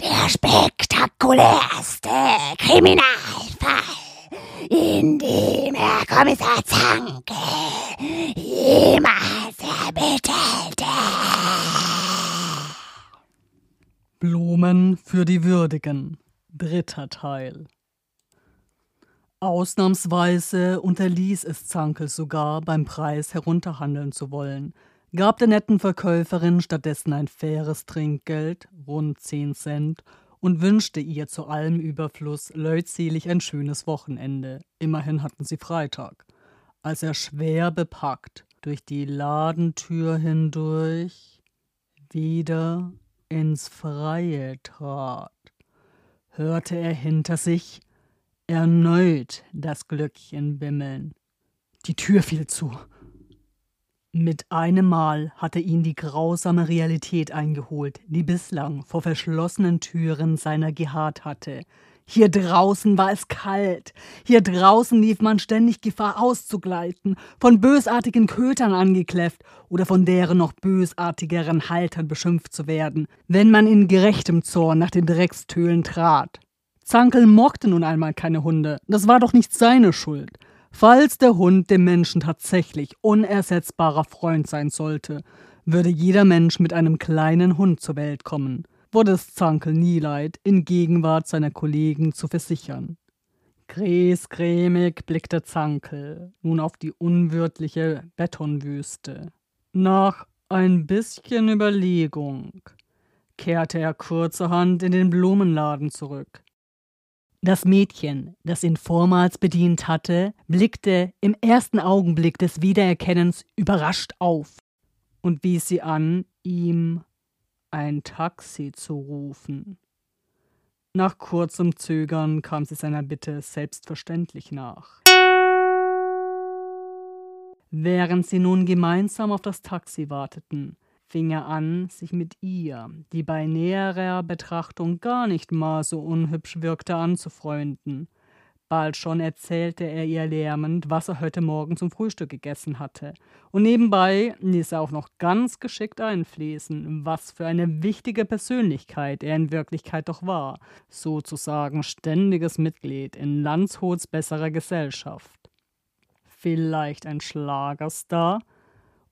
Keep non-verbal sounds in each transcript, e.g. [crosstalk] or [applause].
Der spektakulärste Kriminalfall, in dem Herr Kommissar Zanke jemals ermittelte. Blumen für die Würdigen. Dritter Teil. Ausnahmsweise unterließ es Zankel sogar, beim Preis herunterhandeln zu wollen, gab der netten Verkäuferin stattdessen ein faires Trinkgeld, rund 10 Cent, und wünschte ihr zu allem Überfluss leutselig ein schönes Wochenende. Immerhin hatten sie Freitag. Als er schwer bepackt durch die Ladentür hindurch wieder ins Freie trat, hörte er hinter sich erneut das Glöckchen bimmeln. Die Tür fiel zu. Mit einem Mal hatte ihn die grausame Realität eingeholt, die bislang vor verschlossenen Türen seiner geharrt hatte. Hier draußen war es kalt. Hier draußen lief man ständig Gefahr auszugleiten, von bösartigen Kötern angekläfft oder von deren noch bösartigeren Haltern beschimpft zu werden, wenn man in gerechtem Zorn nach den Dreckstöhlen trat. Zankel mochte nun einmal keine Hunde. Das war doch nicht seine Schuld. Falls der Hund dem Menschen tatsächlich unersetzbarer Freund sein sollte, würde jeder Mensch mit einem kleinen Hund zur Welt kommen, wurde es Zankel nie leid, in Gegenwart seiner Kollegen zu versichern. Griesgrämig blickte Zankel nun auf die unwirtliche Betonwüste. Nach ein bisschen Überlegung kehrte er kurzerhand in den Blumenladen zurück. Das Mädchen, das ihn vormals bedient hatte, blickte im ersten Augenblick des Wiedererkennens überrascht auf und wies sie an, ihm ein Taxi zu rufen. Nach kurzem Zögern kam sie seiner Bitte selbstverständlich nach. Während sie nun gemeinsam auf das Taxi warteten, fing er an, sich mit ihr, die bei näherer Betrachtung gar nicht mal so unhübsch wirkte, anzufreunden. Bald schon erzählte er ihr lärmend, was er heute Morgen zum Frühstück gegessen hatte. Und nebenbei ließ er auch noch ganz geschickt einfließen, was für eine wichtige Persönlichkeit er in Wirklichkeit doch war, sozusagen ständiges Mitglied in Landshuts besserer Gesellschaft. Vielleicht ein Schlagerstar?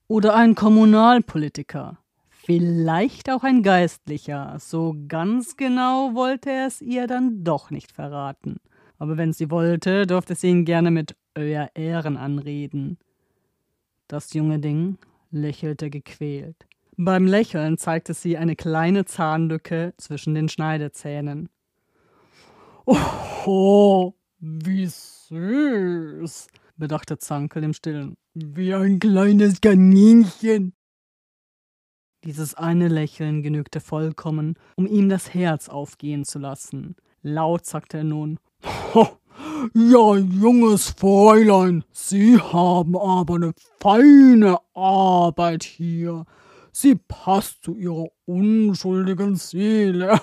Oder ein Kommunalpolitiker. Vielleicht auch ein Geistlicher. So ganz genau wollte er es ihr dann doch nicht verraten. Aber wenn sie wollte, durfte sie ihn gerne mit Euer Ehren anreden. Das junge Ding lächelte gequält. Beim Lächeln zeigte sie eine kleine Zahnlücke zwischen den Schneidezähnen. Oh, wie süß, bedachte Zankel im Stillen. Wie ein kleines Kaninchen. Dieses eine Lächeln genügte vollkommen, um ihm das Herz aufgehen zu lassen. Laut sagte er nun: Ho, ja, junges Fräulein, Sie haben aber eine feine Arbeit hier. Sie passt zu Ihrer unschuldigen Seele.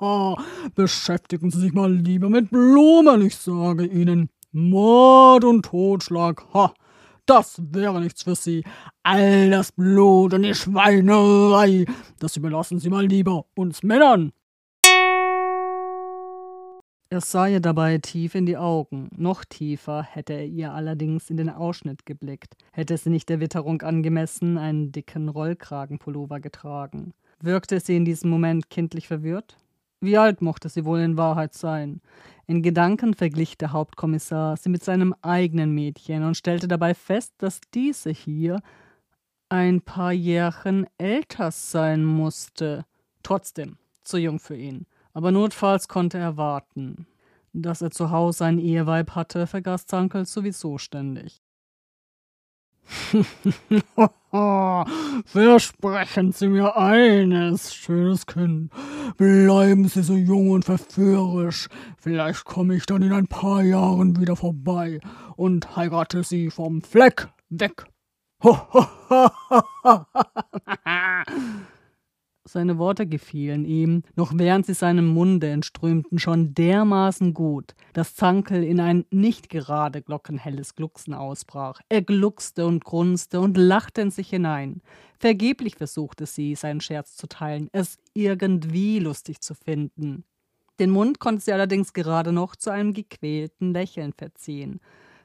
[laughs] Beschäftigen Sie sich mal lieber mit Blumen, ich sage Ihnen. Mord und Totschlag, ha, das wäre nichts für Sie. All das Blut und die Schweinerei, das überlassen Sie mal lieber uns Männern. Er sah ihr dabei tief in die Augen. Noch tiefer hätte er ihr allerdings in den Ausschnitt geblickt, hätte sie nicht der Witterung angemessen einen dicken Rollkragenpullover getragen. Wirkte sie in diesem Moment kindlich verwirrt? Wie alt mochte sie wohl in Wahrheit sein? In Gedanken verglich der Hauptkommissar sie mit seinem eigenen Mädchen und stellte dabei fest, dass diese hier ein paar Jährchen älter sein musste. Trotzdem, zu jung für ihn. Aber notfalls konnte er warten. Dass er zu Hause ein Eheweib hatte, vergaß Zankel sowieso ständig. [laughs] Versprechen Sie mir eines, schönes Kind. Bleiben Sie so jung und verführerisch. Vielleicht komme ich dann in ein paar Jahren wieder vorbei und heirate Sie vom Fleck weg. [laughs] Seine Worte gefielen ihm, noch während sie seinem Munde entströmten, schon dermaßen gut, dass Zankel in ein nicht gerade glockenhelles Glucksen ausbrach. Er gluckste und grunzte und lachte in sich hinein. Vergeblich versuchte sie, seinen Scherz zu teilen, es irgendwie lustig zu finden. Den Mund konnte sie allerdings gerade noch zu einem gequälten Lächeln verziehen.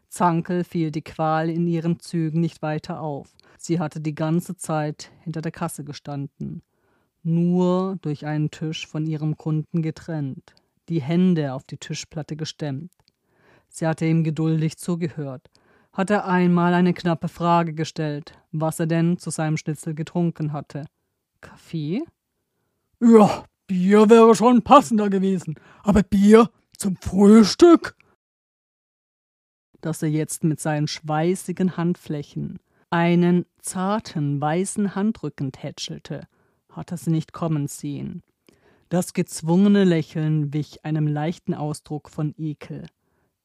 Zankel fiel die Qual in ihren Zügen nicht weiter auf. Sie hatte die ganze Zeit hinter der Kasse gestanden nur durch einen Tisch von ihrem Kunden getrennt, die Hände auf die Tischplatte gestemmt. Sie hatte ihm geduldig zugehört, hatte einmal eine knappe Frage gestellt, was er denn zu seinem Schnitzel getrunken hatte. Kaffee? Ja, Bier wäre schon passender gewesen, aber Bier zum Frühstück? Dass er jetzt mit seinen schweißigen Handflächen einen zarten weißen Handrücken tätschelte hatte sie nicht kommen sehen. Das gezwungene Lächeln wich einem leichten Ausdruck von Ekel.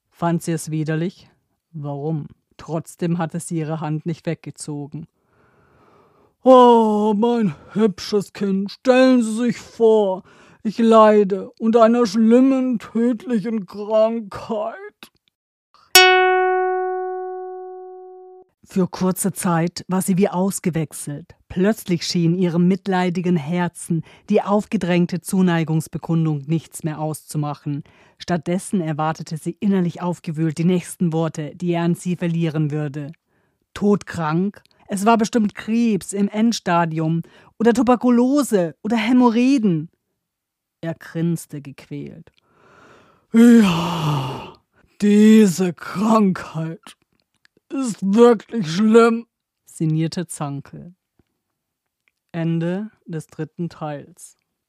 Fand sie es widerlich? Warum? Trotzdem hatte sie ihre Hand nicht weggezogen. Oh, mein hübsches Kind, stellen Sie sich vor, ich leide unter einer schlimmen, tödlichen Krankheit. Für kurze Zeit war sie wie ausgewechselt. Plötzlich schien ihrem mitleidigen Herzen die aufgedrängte Zuneigungsbekundung nichts mehr auszumachen. Stattdessen erwartete sie innerlich aufgewühlt die nächsten Worte, die er an sie verlieren würde. Todkrank? Es war bestimmt Krebs im Endstadium oder Tuberkulose oder Hämorrhoiden. Er grinste gequält. Ja, diese Krankheit ist wirklich schlimm, sinnierte Zankel. Ende des dritten Teils.